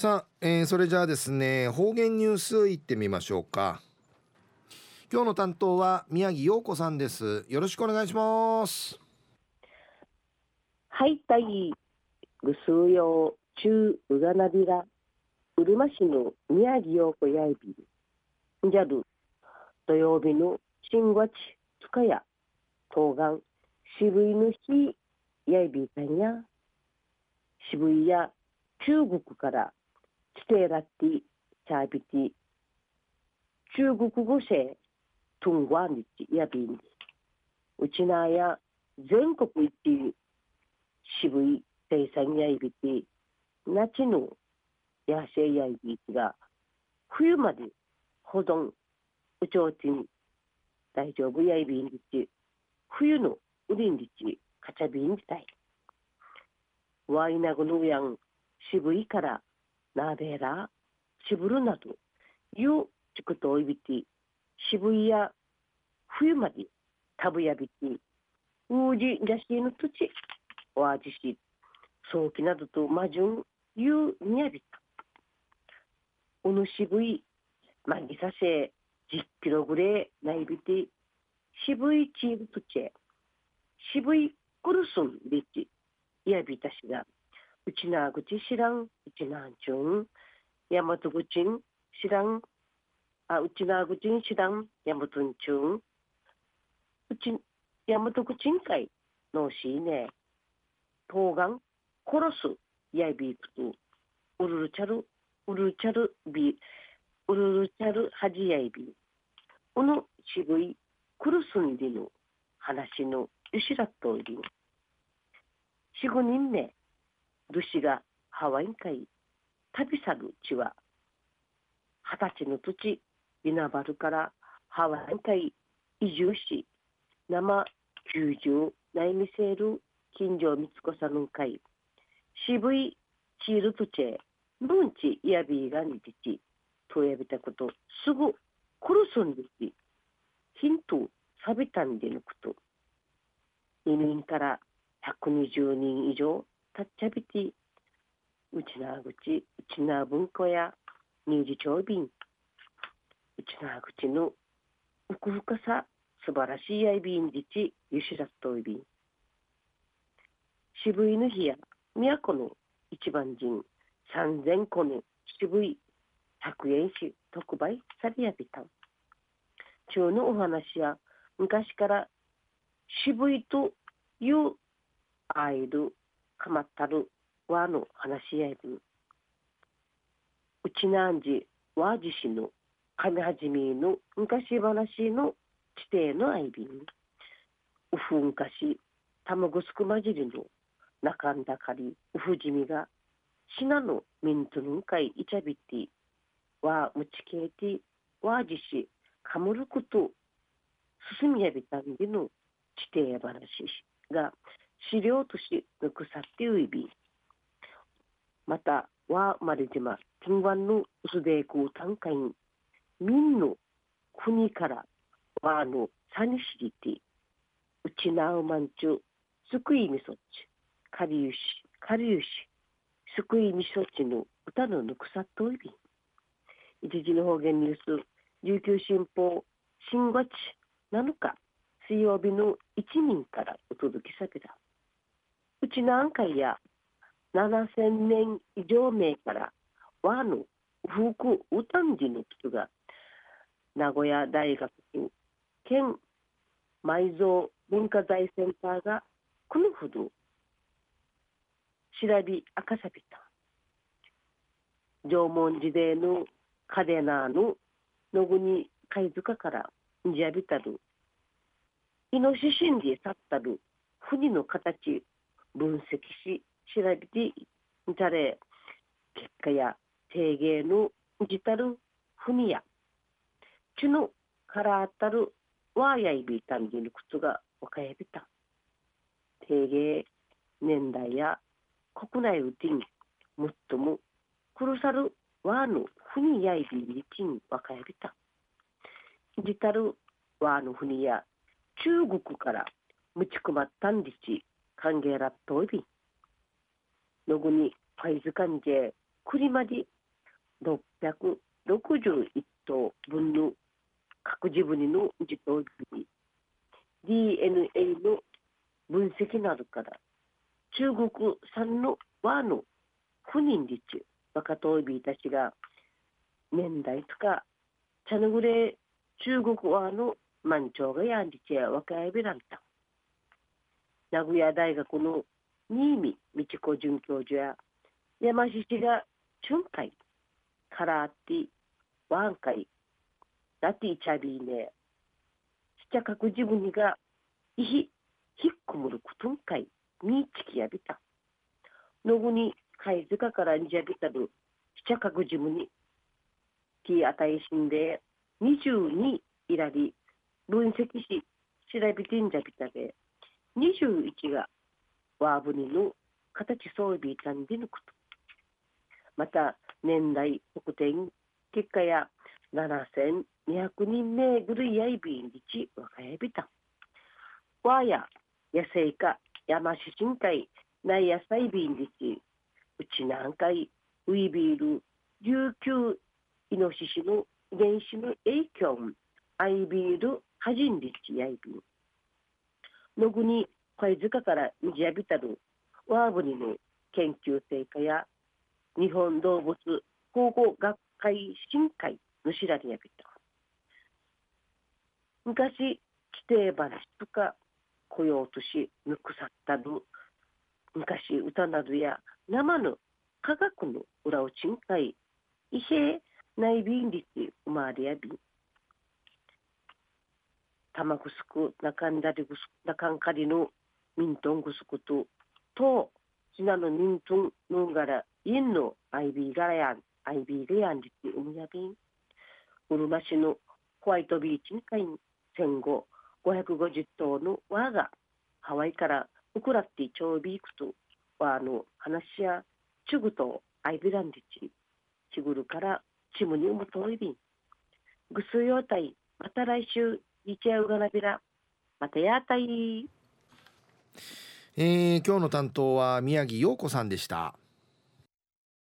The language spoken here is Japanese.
さあ、えー、それじゃあですね方言ニュースいってみましょうか。今日の担当は宮城陽子さんです。よろしくお願いします。はいたいぐすうよう中うがなびらうるま市の宮城陽子やいび。んじゃる土曜日の新月つかや東岸渋いの日やいびたんや渋いや中国からテラティチャビティ中国語せトンワンチやびんうちなや全国一渋い生産やいびて夏の野生やいびきが冬まで保存うちょうちん大丈夫やいびんりち冬のうりんりちかちゃびんじたいワイナグのやん渋いからなべら渋るなどいうちくといびて渋いや冬までたぶやびてうじじゃしの土地わじし早期などと魔順いうにやびたおぬ渋いまぎさせ10キロぐらいないびて渋いチーズとチェ渋いクルスンビチやびたしが。うちなぐち知らん。うちなんちゅん。やまとぐちん。知らん。あうちなぐちん知らん。やまとんちゅん。うちやまとぐちんかいのしいね。冬瓜殺す。やいびくとうるるちゃる。うるるちゃる。びうるるちゃる。はじやいび。この渋い。クルスンでの話のゆしらっとおり四五人目。ルシがハワイン会旅去る地は二十歳の土ビナバルからハワイン会移住し生九十内見せる近所光子さんの会。渋いチールトチェヌンチイヤビーがにじちとやびたことすぐクルスンですヒントサビタンで抜くと。移民から120人以上たっちゃびてうちなぐちうちな文庫や二次長便。うちなぐちの奥深さ素晴らしいやいびんじちゆしらっといびん渋いの日や都の一番人三千個の渋い100円し特売されやびた。ん中のお話や昔から渋いというアイルかまったるわの話し合いぶうちなん。じわじしの神はじめの昔話の地底の愛瓶うふん。かし卵すくまじりの中ん。だかりうふじみがしなのミントヌンかいいちゃびてわむちけいてわじしかむること進みやびたん。での地底話が資料としぬくさってういびまたわまれ島金湾の薄でく短歌に民の国からわのさにしりてうちなうまんちゅうすくいみそっちかりゆしかりゆしすくいみそっちの歌のぬくさといび。一時の方言ニュース琉球新報新月7日水曜日の一人からお届けされた。うち何回や7000年以上前から和の福うたんじの人が名古屋大学県埋蔵文化財センターがこのほど調べ赤さびた。縄文時代のカデナーの野国貝塚からんじゃびたる。イノシシンで去ったる。船の形分析し調べてみたれ結果や定芸のじたる船やちのからあたるわやいびたんじる靴がわかやびた。定芸年代や国内うてんもっともくるさるわの船やいびりちんわかやびた。じたるわの船や中国からむちくまったんりち。歓迎らっといびのぐにファイズカンジェ栗まで661頭分の各自分の自頭に DNA の分析などから中国産の和の不妊率若とびたちが年代とか茶のぐれ中国和の満潮がやんりちや若やびらんた名古屋大学の新見道子准教授や山市が春海カラーティワンカイラティチャビーネしちゃかく自分にがいひひっくむるくとんかいみちきやびた。のぐに貝塚かからにじゃびたるしちゃかく自分にきあたいしんで22いらり分析し調べてんじゃびたで。21がワーブニの形装備たんでぬくと。また年代特典結果や7200人目ぐるいやいびんりちわかやびたわや野生化山市深海内野菜びんりち。うち南海ウイビール琉球イノシシの遺伝子の影響。アイビールハジンリチやいびんのぐに貝塚から水やびたるワーブニの研究成果や日本動物保護学会新会のしらりやびた。昔規定話とか雇用としぬくさったる昔歌などや生の科学の裏をちんかい異平内便率生まれやび玉ぐすくなかんだりぐすなかんかりのミントンぐすくととひなのミントンのんがらインのアイビーガラヤンアイビーレヤンリティウムヤビンうるま市のホワイトビーチにかいん戦後550頭の輪がハワイからウクラッティチョービークとワーの話やチュグとアイビランリチチグルからチムにうむといびん。ぐすようたいまた来週いちゃうがなびらまたやたいえー、今日の担当は宮城陽子さんでした。